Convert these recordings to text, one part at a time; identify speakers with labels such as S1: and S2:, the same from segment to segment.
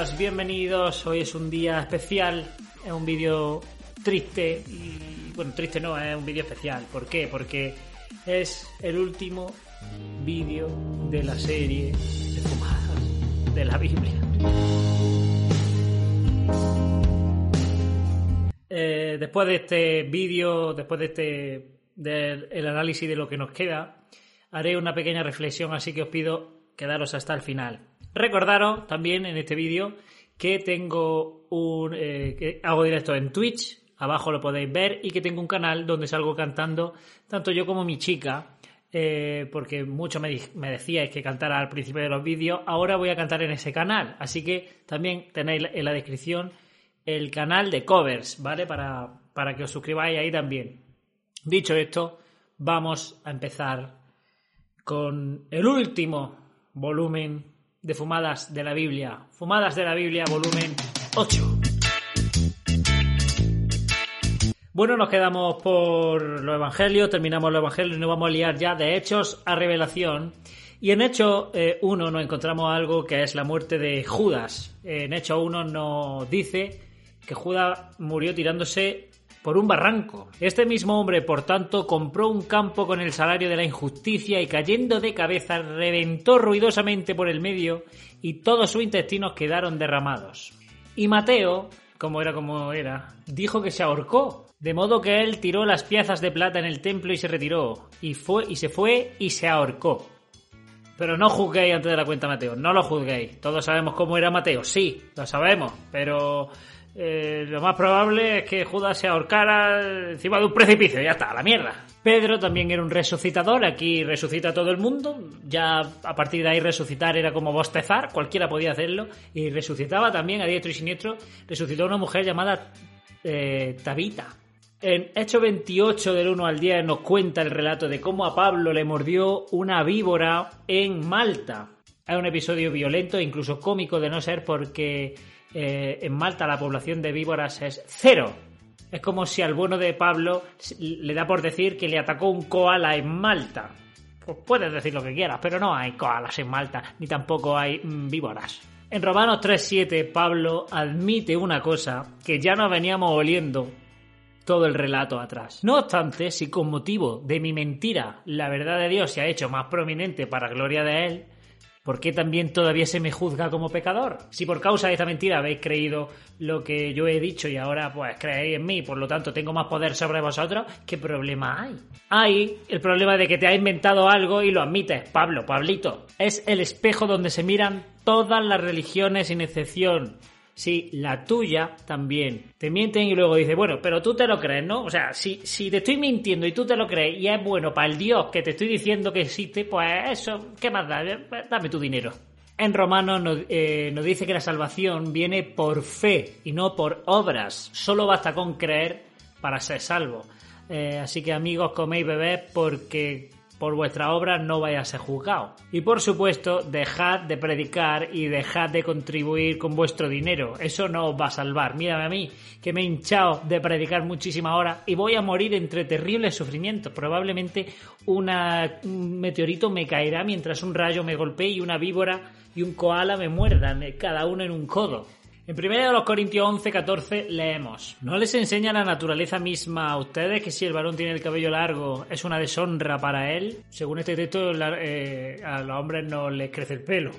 S1: Bienvenidos, bienvenidos. Hoy es un día especial. Es un vídeo triste y bueno, triste no, es un vídeo especial. ¿Por qué? Porque es el último vídeo de la serie de fumadas de la Biblia. Eh, después de este vídeo, después de este del análisis de lo que nos queda, haré una pequeña reflexión, así que os pido quedaros hasta el final. Recordaros también en este vídeo que tengo un eh, que hago directo en Twitch, abajo lo podéis ver, y que tengo un canal donde salgo cantando tanto yo como mi chica. Eh, porque mucho me, me decíais que cantara al principio de los vídeos, ahora voy a cantar en ese canal, así que también tenéis en la descripción el canal de covers, ¿vale? Para, para que os suscribáis ahí también. Dicho esto, vamos a empezar con el último volumen de Fumadas de la Biblia. Fumadas de la Biblia, volumen 8. Bueno, nos quedamos por los evangelios, terminamos los evangelios y nos vamos a liar ya de hechos a revelación. Y en Hecho 1 eh, nos encontramos algo que es la muerte de Judas. En Hecho 1 nos dice que Judas murió tirándose por un barranco. Este mismo hombre, por tanto, compró un campo con el salario de la injusticia y cayendo de cabeza reventó ruidosamente por el medio y todos sus intestinos quedaron derramados. Y Mateo, como era como era, dijo que se ahorcó, de modo que él tiró las piezas de plata en el templo y se retiró, y fue y se fue y se ahorcó. Pero no juzguéis antes de la cuenta Mateo, no lo juzguéis. Todos sabemos cómo era Mateo, sí, lo sabemos, pero eh, lo más probable es que Judas se ahorcara encima de un precipicio, ya está, a la mierda. Pedro también era un resucitador, aquí resucita todo el mundo, ya a partir de ahí resucitar era como bostezar, cualquiera podía hacerlo, y resucitaba también a diestro y siniestro, resucitó una mujer llamada eh, Tabita. En Hecho 28 del 1 al 10 nos cuenta el relato de cómo a Pablo le mordió una víbora en Malta. Es un episodio violento e incluso cómico de no ser porque eh, en Malta la población de víboras es cero. Es como si al bueno de Pablo le da por decir que le atacó un koala en Malta. Pues puedes decir lo que quieras, pero no hay koalas en Malta, ni tampoco hay mm, víboras. En Romanos 3.7 Pablo admite una cosa que ya nos veníamos oliendo todo el relato atrás. No obstante, si con motivo de mi mentira la verdad de Dios se ha hecho más prominente para gloria de Él, ¿Por qué también todavía se me juzga como pecador? Si por causa de esta mentira habéis creído lo que yo he dicho y ahora pues creéis en mí, por lo tanto tengo más poder sobre vosotros, ¿qué problema hay? Hay el problema de que te ha inventado algo y lo admites, Pablo, Pablito. Es el espejo donde se miran todas las religiones sin excepción. Sí, la tuya también. Te mienten y luego dices, bueno, pero tú te lo crees, ¿no? O sea, si, si te estoy mintiendo y tú te lo crees y es bueno para el Dios que te estoy diciendo que existe, pues eso, ¿qué más da? Dame tu dinero. En Romanos nos, eh, nos dice que la salvación viene por fe y no por obras. Solo basta con creer para ser salvo. Eh, así que amigos, coméis bebés porque por vuestra obra no vaya a ser juzgado. Y por supuesto, dejad de predicar y dejad de contribuir con vuestro dinero. Eso no os va a salvar. Mírame a mí, que me he hinchado de predicar muchísimas horas y voy a morir entre terribles sufrimientos. Probablemente una, un meteorito me caerá mientras un rayo me golpee y una víbora y un koala me muerdan, cada uno en un codo. En 1 Corintios 11, 14 leemos, ¿no les enseña la naturaleza misma a ustedes que si el varón tiene el cabello largo es una deshonra para él? Según este texto, eh, a los hombres no les crece el pelo.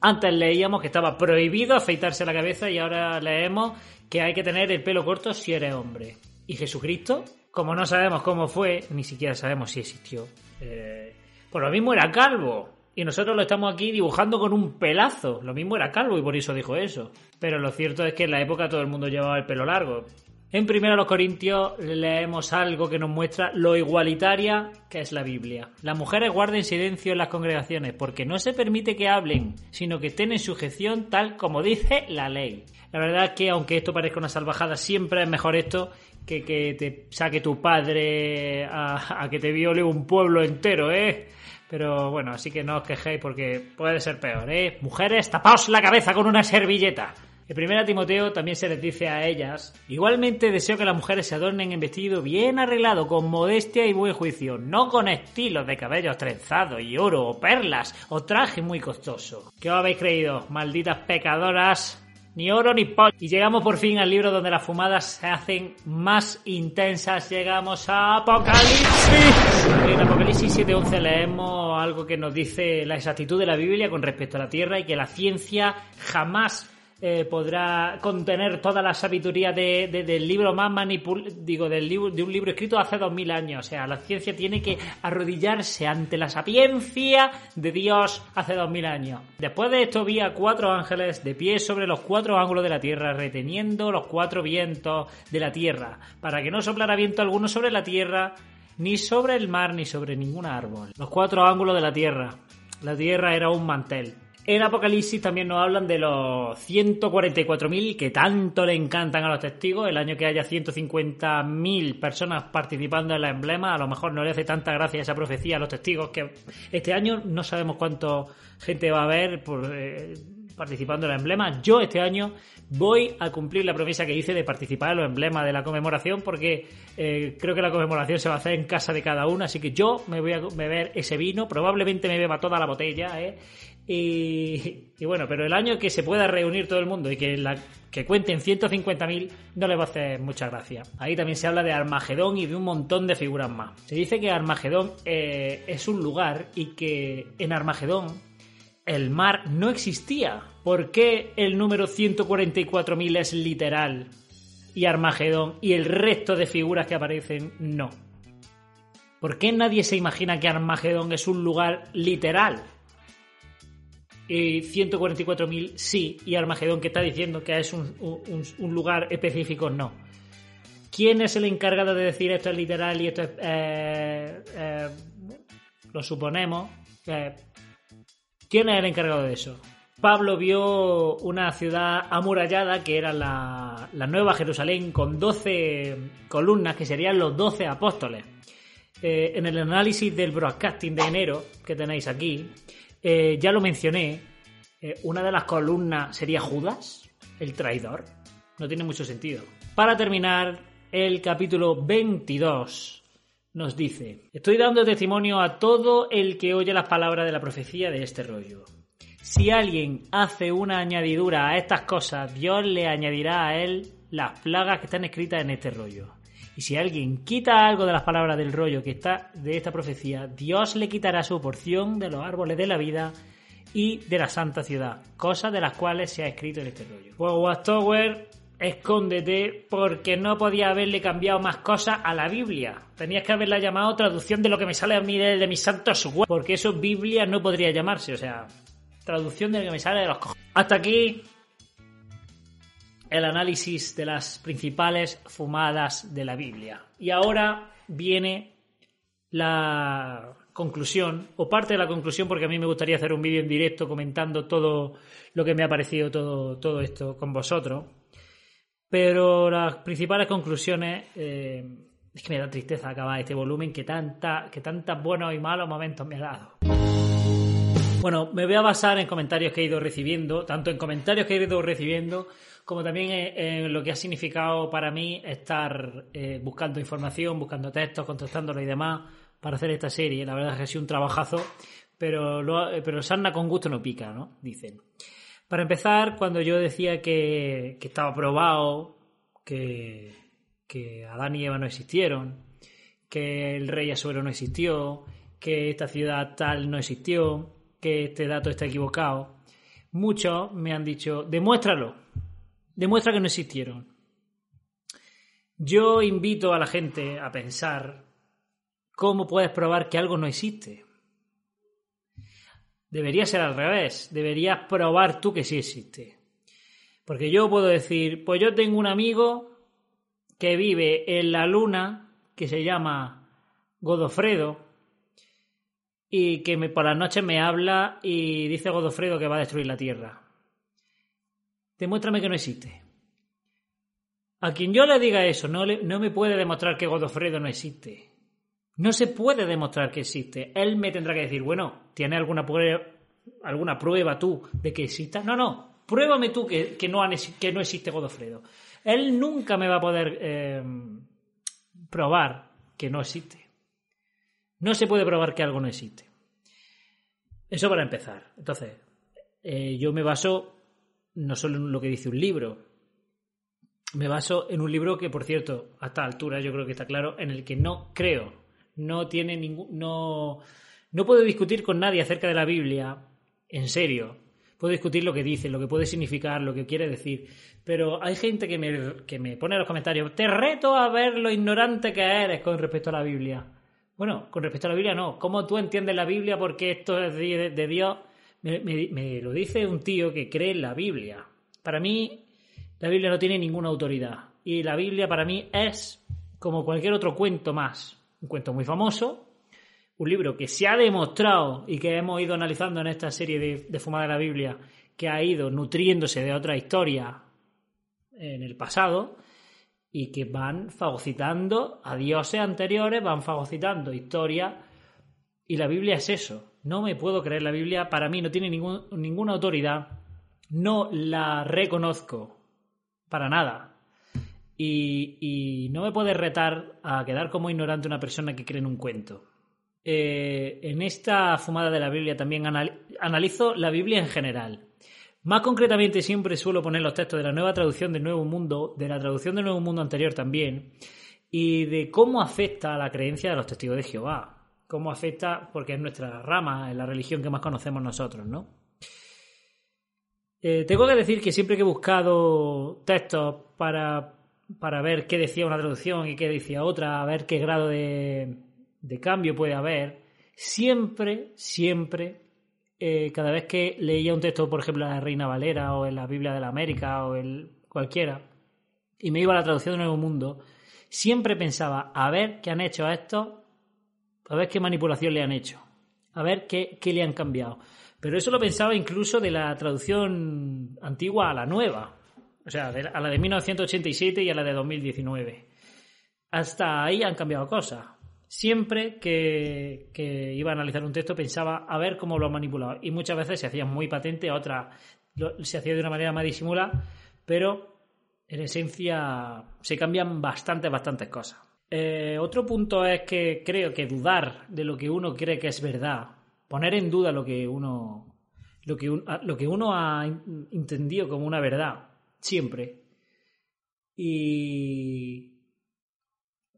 S1: Antes leíamos que estaba prohibido afeitarse la cabeza y ahora leemos que hay que tener el pelo corto si eres hombre. ¿Y Jesucristo? Como no sabemos cómo fue, ni siquiera sabemos si existió. Eh, por lo mismo era calvo y nosotros lo estamos aquí dibujando con un pelazo. Lo mismo era calvo y por eso dijo eso. Pero lo cierto es que en la época todo el mundo llevaba el pelo largo. En primero los Corintios leemos algo que nos muestra lo igualitaria que es la Biblia. Las mujeres guarden silencio en las congregaciones porque no se permite que hablen, sino que estén en sujeción tal como dice la ley. La verdad es que aunque esto parezca una salvajada, siempre es mejor esto que que te saque tu padre a, a que te viole un pueblo entero, ¿eh? Pero bueno, así que no os quejéis porque puede ser peor, ¿eh? Mujeres, tapaos la cabeza con una servilleta. En primera Timoteo también se les dice a ellas, igualmente deseo que las mujeres se adornen en vestido bien arreglado, con modestia y buen juicio, no con estilos de cabellos trenzados y oro o perlas o traje muy costoso. ¿Qué os habéis creído, malditas pecadoras? Ni oro ni pot. Y llegamos por fin al libro donde las fumadas se hacen más intensas. Llegamos a Apocalipsis. En Apocalipsis 7.11 leemos algo que nos dice la exactitud de la Biblia con respecto a la Tierra y que la ciencia jamás eh, podrá contener toda la sabiduría de, del libro más manipulado, digo, del libro, de un libro escrito hace dos mil años. O sea, la ciencia tiene que arrodillarse ante la sapiencia de Dios hace dos mil años. Después de esto vi cuatro ángeles de pie sobre los cuatro ángulos de la tierra, reteniendo los cuatro vientos de la tierra, para que no soplara viento alguno sobre la tierra, ni sobre el mar, ni sobre ningún árbol. Los cuatro ángulos de la tierra. La tierra era un mantel. En Apocalipsis también nos hablan de los 144.000 que tanto le encantan a los testigos. El año que haya 150.000 personas participando en la emblema, a lo mejor no le hace tanta gracia esa profecía a los testigos que este año no sabemos cuánta gente va a haber por, eh, participando en la emblema. Yo este año voy a cumplir la promesa que hice de participar en los emblemas de la conmemoración porque eh, creo que la conmemoración se va a hacer en casa de cada uno, así que yo me voy a beber ese vino, probablemente me beba toda la botella, ¿eh? Y, bueno, pero el año que se pueda reunir todo el mundo y que, la, que cuenten 150.000 no le va a hacer mucha gracia. Ahí también se habla de Armagedón y de un montón de figuras más. Se dice que Armagedón eh, es un lugar y que en Armagedón el mar no existía. ¿Por qué el número 144.000 es literal y Armagedón y el resto de figuras que aparecen no? ¿Por qué nadie se imagina que Armagedón es un lugar literal? Y 144.000 sí, y Armagedón que está diciendo que es un, lugar específico no. ¿Quién es el encargado de decir esto es literal y esto es... Eh, eh, lo suponemos. Eh, ¿Quién es el encargado de eso? Pablo vio una ciudad amurallada que era la, la Nueva Jerusalén con 12 columnas que serían los 12 apóstoles. en el análisis del broadcasting de enero que tenéis aquí, eh, ya lo mencioné, eh, una de las columnas sería Judas, el traidor. No tiene mucho sentido. Para terminar, el capítulo 22 nos dice, estoy dando testimonio a todo el que oye las palabras de la profecía de este rollo. Si alguien hace una añadidura a estas cosas, Dios le añadirá a él las plagas que están escritas en este rollo. Y si alguien quita algo de las palabras del rollo que está de esta profecía, Dios le quitará su porción de los árboles de la vida y de la santa ciudad, cosas de las cuales se ha escrito en este rollo. Pues Watchtower, escóndete porque no podía haberle cambiado más cosas a la Biblia. Tenías que haberla llamado traducción de lo que me sale a mí de, mis santos web, porque eso Biblia no podría llamarse, o sea, traducción de lo que me sale de los cojones. Hasta aquí el análisis de las principales fumadas de la Biblia. Y ahora viene la conclusión, o parte de la conclusión, porque a mí me gustaría hacer un vídeo en directo comentando todo lo que me ha parecido todo, todo esto con vosotros. Pero las principales conclusiones, eh, es que me da tristeza acabar este volumen que, tanta, que tantos buenos y malos momentos me ha dado. Bueno, me voy a basar en comentarios que he ido recibiendo, tanto en comentarios que he ido recibiendo como también en lo que ha significado para mí estar eh, buscando información, buscando textos, contestándolo y demás para hacer esta serie. La verdad es que ha sido un trabajazo, pero, eh, pero sarna con gusto no pica, ¿no? Dicen. Para empezar, cuando yo decía que, que estaba probado, que, que Adán y Eva no existieron, que el rey Asuero no existió, que esta ciudad tal no existió, que este dato está equivocado, muchos me han dicho, demuéstralo demuestra que no existieron. Yo invito a la gente a pensar cómo puedes probar que algo no existe. Debería ser al revés, deberías probar tú que sí existe. Porque yo puedo decir, pues yo tengo un amigo que vive en la luna, que se llama Godofredo, y que me, por las noches me habla y dice Godofredo que va a destruir la Tierra. Demuéstrame que no existe. A quien yo le diga eso, no, no me puede demostrar que Godofredo no existe. No se puede demostrar que existe. Él me tendrá que decir, bueno, ¿tiene alguna prueba, alguna prueba tú de que exista? No, no. pruébame tú que, no, que no existe Godofredo. Él nunca me va a poder eh, probar que no existe. No se puede probar que algo no existe. Eso para empezar. Entonces, eh, yo me baso no solo en lo que dice un libro, me baso en un libro que, por cierto, a esta altura yo creo que está claro, en el que no creo, no tiene ningún, no, no puedo discutir con nadie acerca de la Biblia, en serio. Puedo discutir lo que dice, lo que puede significar, lo que quiere decir. Pero hay gente que me, que me pone en los comentarios, te reto a ver lo ignorante que eres con respecto a la Biblia. Bueno, con respecto a la Biblia no. ¿Cómo tú entiendes la Biblia porque esto es de, Dios? Me, lo dice un tío que cree en la Biblia. Para mí, la Biblia no tiene ninguna autoridad. Y la Biblia para mí es como cualquier otro cuento más. Un cuento muy famoso, un libro que se ha demostrado y que hemos ido analizando en esta serie de, de de la Biblia, que ha ido nutriéndose de otra historia en el pasado y que van fagocitando a dioses anteriores, van fagocitando historia y la Biblia es eso. No me puedo creer la Biblia, para mí no tiene ninguna autoridad, no la reconozco para nada. Y, no me puede retar a quedar como ignorante una persona que cree en un cuento. Eh, en esta fumada de la Biblia también analizo la Biblia en general. Más concretamente, siempre suelo poner los textos de la nueva traducción del Nuevo Mundo, de la traducción del Nuevo Mundo anterior también, y de cómo afecta a la creencia de los testigos de Jehová. Cómo afecta, porque es nuestra rama, es la religión que más conocemos nosotros, ¿no? Eh, tengo que decir que siempre que he buscado textos para, para ver qué decía una traducción y qué decía otra, a ver qué grado de, de cambio puede haber, siempre, siempre eh, cada vez que leía un texto, por ejemplo, en la Reina Valera o en la Biblia de la América o en cualquiera, y me iba a la traducción de Nuevo Mundo, siempre pensaba, a ver qué han hecho a esto, a ver qué manipulación le han hecho, a ver qué, qué le han cambiado. Pero eso lo pensaba incluso de la traducción antigua a la nueva, o sea, a la de 1987 y a la de 2019. Hasta ahí han cambiado cosas siempre que, iba a analizar un texto pensaba a ver cómo lo han manipulado. Y muchas veces se hacía muy patente, otras se hacía de una manera más disimulada, pero en esencia se cambian bastantes, bastantes cosas. Eh, otro punto es que creo que dudar de lo que uno cree que es verdad, poner en duda lo que uno, lo que, uno ha entendido como una verdad, siempre, y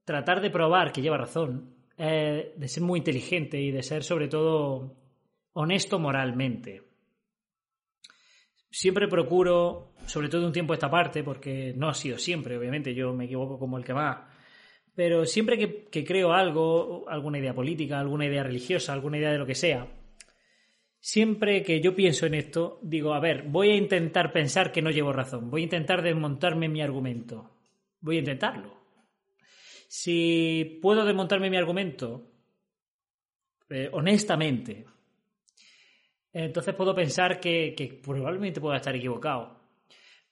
S1: tratar de probar que lleva razón, eh, de ser muy inteligente y de ser sobre todo honesto moralmente. Siempre procuro, sobre todo un tiempo esta parte, porque no ha sido siempre, obviamente, yo me equivoco como el que va, pero siempre que, que creo algo, alguna idea política, alguna idea religiosa, alguna idea de lo que sea, siempre que yo pienso en esto, digo, a ver, voy a intentar pensar que no llevo razón, voy a intentar desmontarme mi argumento, voy a intentarlo. Si puedo desmontarme mi argumento eh, honestamente, entonces puedo pensar que, probablemente pueda estar equivocado.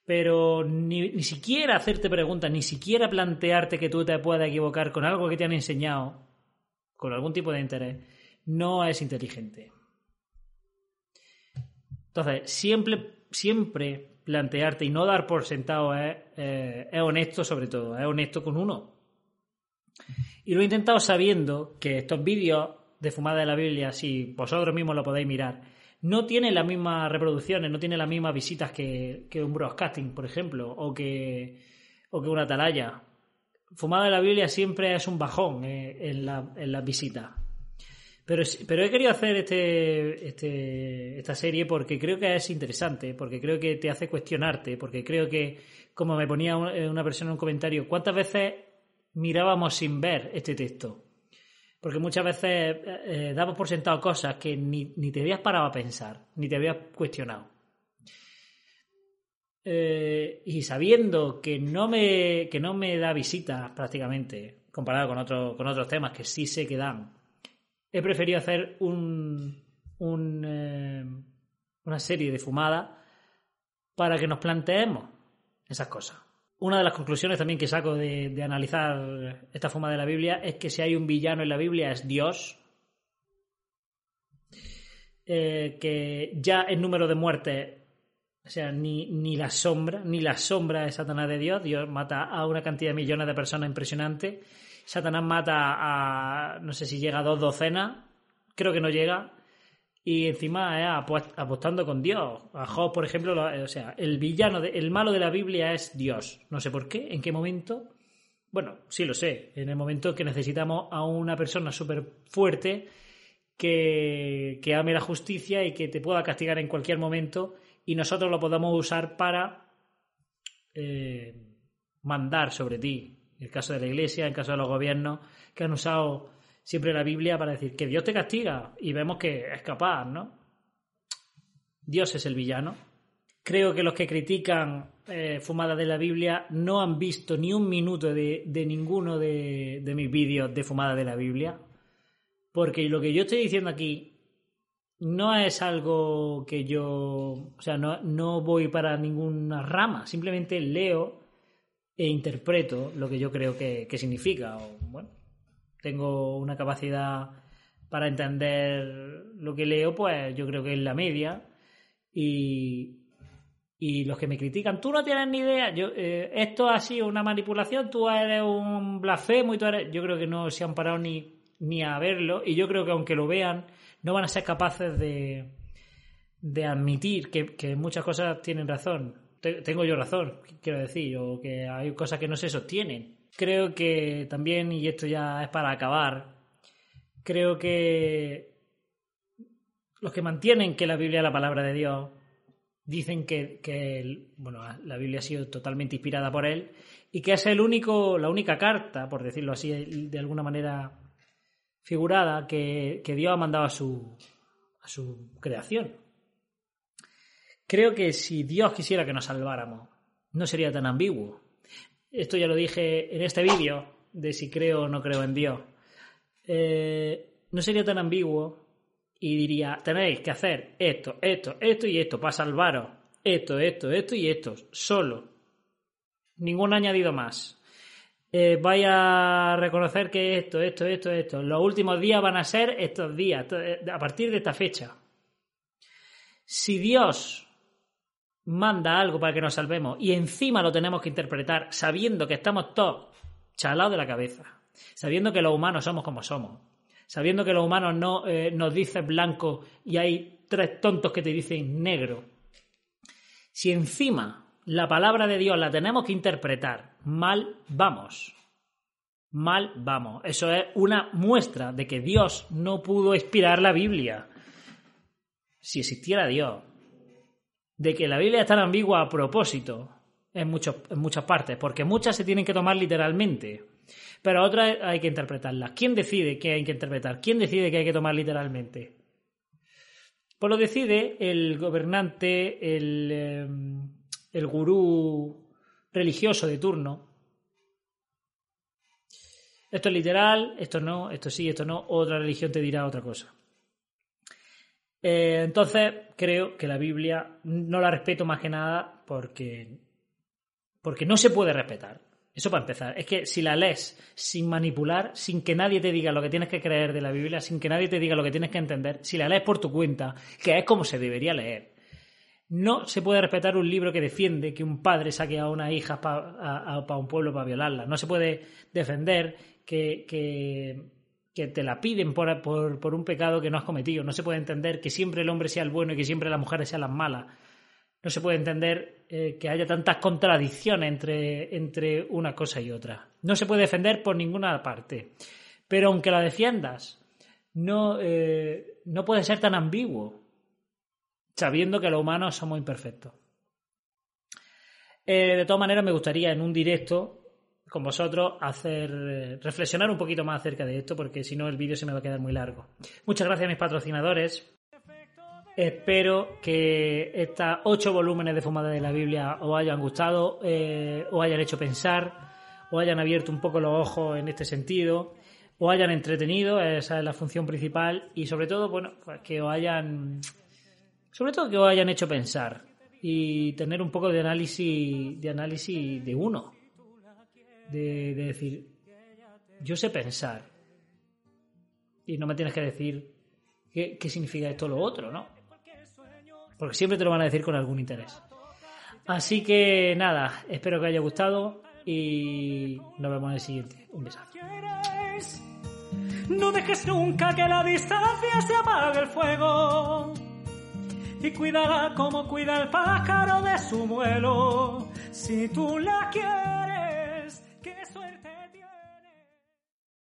S1: Pero ni, ni, siquiera hacerte preguntas, ni siquiera plantearte que tú te puedas equivocar con algo que te han enseñado, con algún tipo de interés, no es inteligente. Entonces, siempre, siempre plantearte y no dar por sentado es, eh, es honesto sobre todo, es honesto con uno. Y lo he intentado sabiendo que estos vídeos de fumada de la Biblia, si vosotros mismos lo podéis mirar, no tienen las mismas reproducciones, no tienen las mismas visitas que, un broadcasting, por ejemplo, o que, o que una atalaya. Fumada de la Biblia siempre es un bajón eh, en, la, en las visitas. Pero, pero, he querido hacer este, este, esta serie porque creo que es interesante, porque creo que te hace cuestionarte, porque creo que, como me ponía una persona en un comentario, ¿cuántas veces mirábamos sin ver este texto. Porque muchas veces eh, eh, damos por sentado cosas que ni, te habías parado a pensar, ni te habías cuestionado. Eh, y sabiendo que no me, que no me da visitas prácticamente, comparado con, otro, con otros temas que sí sé que dan, he preferido hacer un, un una serie de fumada para que nos planteemos esas cosas. Una de las conclusiones también que saco de, analizar esta forma de la Biblia es que si hay un villano en la Biblia es Dios. Eh, que ya el número de muertes O sea, ni, ni la sombra, ni la sombra de Satanás de Dios. Dios mata a una cantidad de millones de personas impresionante. Satanás mata a, no sé si llega a dos docenas, creo que no llega. Y encima apostando con Dios. A Job, por ejemplo, o sea, el villano, el malo de la Biblia es Dios. No sé por qué, en qué momento. Bueno, sí lo sé. En el momento que necesitamos a una persona súper fuerte que, que ame la justicia y que te pueda castigar en cualquier momento y nosotros lo podamos usar para eh, mandar sobre ti. En el caso de la Iglesia, en el caso de los gobiernos, que han usado siempre la Biblia para decir que Dios te castiga y vemos que es capaz, ¿no? Dios es el villano. Creo que los que critican eh, fumada de la Biblia no han visto ni un minuto de, ninguno de, de mis vídeos de fumada de la Biblia. Porque lo que yo estoy diciendo aquí no es algo que yo, o sea, no, no voy para ninguna rama, simplemente leo e interpreto lo que yo creo que, significa. O, bueno, tengo una capacidad para entender lo que leo, pues yo creo que es la media. Y, y los que me critican, tú no tienes ni idea, yo, eh, esto ha sido una manipulación, tú eres un blasfemo y tú eres... Yo creo que no se han parado ni, ni a verlo y yo creo que aunque lo vean no van a ser capaces de, de admitir que, muchas cosas tienen razón. Tengo yo razón, quiero decir, o que hay cosas que no se sostienen. Creo que también, y esto ya es para acabar, creo que los que mantienen que la Biblia es la palabra de Dios dicen que, bueno, la Biblia ha sido totalmente inspirada por él y que es el único, la única carta, por decirlo así de alguna manera figurada que, Dios ha mandado a su, a su creación. Creo que si Dios quisiera que nos salváramos, no sería tan ambiguo. Esto ya lo dije en este vídeo de si creo o no creo en Dios. Eh, no sería tan ambiguo y diría, tenéis que hacer esto, esto, esto y esto para salvaros. Esto, esto, esto y esto, solo. Ningún añadido más eh, a reconocer que esto, esto, esto, esto, los últimos días van a ser estos días, eh, a partir de esta fecha. Si Dios manda algo para que nos salvemos y encima lo tenemos que interpretar sabiendo que estamos todos chalados de la cabeza, sabiendo que los humanos somos como somos, sabiendo que los humanos no eh, nos dicen blanco y hay tres tontos que te dicen negro, si encima la palabra de Dios la tenemos que interpretar mal, vamos. Mal, vamos. Eso es una muestra de que Dios no pudo inspirar la Biblia. Si existiera Dios. De que la Biblia es tan ambigua a propósito en, en muchas partes, porque muchas se tienen que tomar literalmente, pero otras hay que interpretarlas. ¿Quién decide qué hay que interpretar? ¿Quién decide qué hay que tomar literalmente? Pues lo decide el gobernante, el, em, el gurú religioso de turno. Esto es literal, esto no, esto sí, esto no, otra religión te dirá otra cosa. Eh, entonces, creo que la Biblia no la respeto más que nada porque, porque no se puede respetar. Eso para empezar. Es que si la lees sin manipular, sin que nadie te diga lo que tienes que creer de la Biblia, sin que nadie te diga lo que tienes que entender, si la lees por tu cuenta, que es como se debería leer, no se puede respetar un libro que defiende que un padre saque a una hija para un pueblo para violarla. No se puede defender que, que, te la piden por, por, un pecado que no has cometido. No se puede entender que siempre el hombre sea el bueno y que siempre las mujeres sean las malas. No se puede entender eh, que haya tantas contradicciones entre, entre una cosa y otra. No se puede defender por ninguna parte. Pero aunque la defiendas, no, eh, no puede ser tan ambiguo sabiendo que los humanos somos imperfectos. Eh, de todas maneras, me gustaría en un directo con vosotros hacer eh, reflexionar un poquito más acerca de esto, porque si no el vídeo se me va a quedar muy largo. Muchas gracias a mis patrocinadores. Espero que estas ocho volúmenes de Fumada de la Biblia os hayan gustado, eh, os hayan hecho pensar, os hayan abierto un poco los ojos en este sentido, os hayan entretenido, esa es la función principal, y sobre todo, bueno, pues que os hayan sobre todo que os hayan hecho pensar y tener un poco de análisis de análisis de uno. De, decir, yo sé pensar. Y no me tienes que decir qué, significa esto o lo otro, ¿no? Porque siempre te lo van a decir con algún interés. Así que nada, espero que haya gustado y nos vemos en el siguiente. Un besazo.
S2: No dejes nunca que la distancia se apague el fuego. Y cuídala como cuida el pájaro de su vuelo. Si tú la quieres.